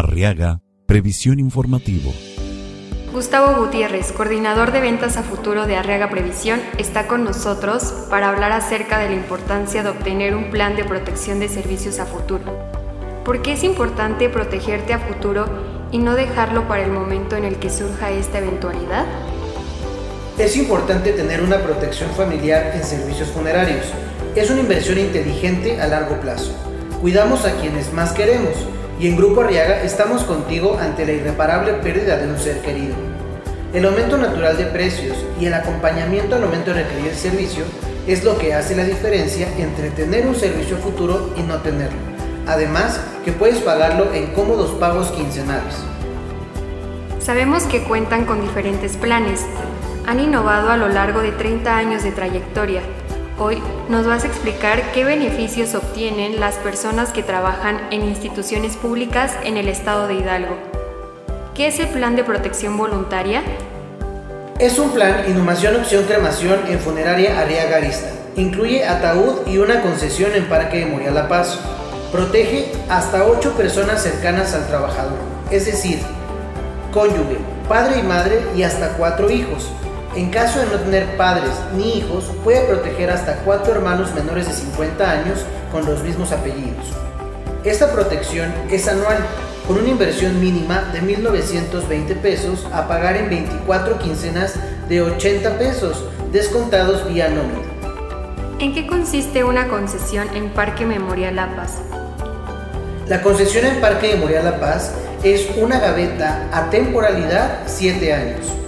Arriaga, Previsión Informativo. Gustavo Gutiérrez, coordinador de ventas a futuro de Arriaga Previsión, está con nosotros para hablar acerca de la importancia de obtener un plan de protección de servicios a futuro. ¿Por qué es importante protegerte a futuro y no dejarlo para el momento en el que surja esta eventualidad? Es importante tener una protección familiar en servicios funerarios. Es una inversión inteligente a largo plazo. Cuidamos a quienes más queremos y en Grupo Arriaga estamos contigo ante la irreparable pérdida de un ser querido. El aumento natural de precios y el acompañamiento al aumento requerido del servicio es lo que hace la diferencia entre tener un servicio futuro y no tenerlo. Además, que puedes pagarlo en cómodos pagos quincenales. Sabemos que cuentan con diferentes planes. Han innovado a lo largo de 30 años de trayectoria Hoy nos vas a explicar qué beneficios obtienen las personas que trabajan en instituciones públicas en el estado de Hidalgo. ¿Qué es el plan de protección voluntaria? Es un plan Inhumación Opción Cremación en Funeraria Arriaga Arista. Incluye ataúd y una concesión en Parque de Moria La Paz. Protege hasta 8 personas cercanas al trabajador, es decir, cónyuge, padre y madre y hasta 4 hijos en caso de no tener padres ni hijos, puede proteger hasta cuatro hermanos menores de 50 años con los mismos apellidos. Esta protección es anual, con una inversión mínima de 1.920 pesos a pagar en 24 quincenas de 80 pesos, descontados vía nómina. ¿En qué consiste una concesión en Parque Memorial La Paz? La concesión en Parque Memorial La Paz es una gaveta a temporalidad 7 años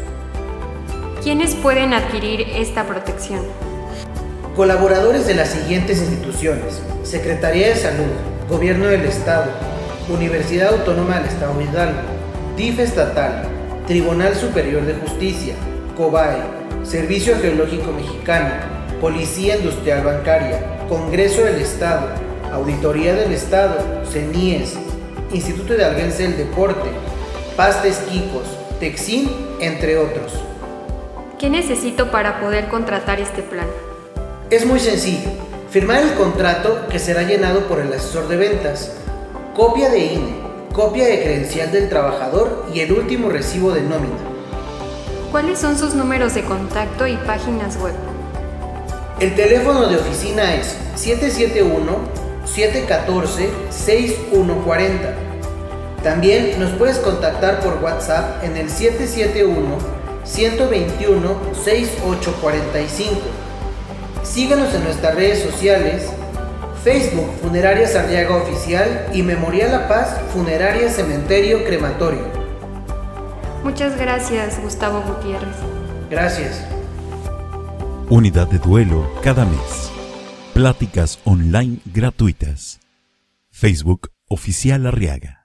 ¿Quiénes pueden adquirir esta protección? Colaboradores de las siguientes instituciones. Secretaría de Salud, Gobierno del Estado, Universidad Autónoma del Estado Hidalgo, DIF estatal, Tribunal Superior de Justicia, COBAE, Servicio Geológico Mexicano, Policía Industrial Bancaria, Congreso del Estado, Auditoría del Estado, CENIES, Instituto de Alguense del Deporte, Pastes Quicos, Texin, entre otros. ¿Qué necesito para poder contratar este plan? Es muy sencillo. Firmar el contrato que será llenado por el asesor de ventas, copia de INE, copia de credencial del trabajador y el último recibo de nómina. ¿Cuáles son sus números de contacto y páginas web? El teléfono de oficina es 771-714-6140. También nos puedes contactar por WhatsApp en el 771 121 6845. Síganos en nuestras redes sociales, Facebook Funeraria Sarriaga Oficial y Memorial La Paz Funeraria Cementerio Crematorio. Muchas gracias, Gustavo Gutiérrez. Gracias. Unidad de duelo cada mes. Pláticas online gratuitas. Facebook Oficial Arriaga.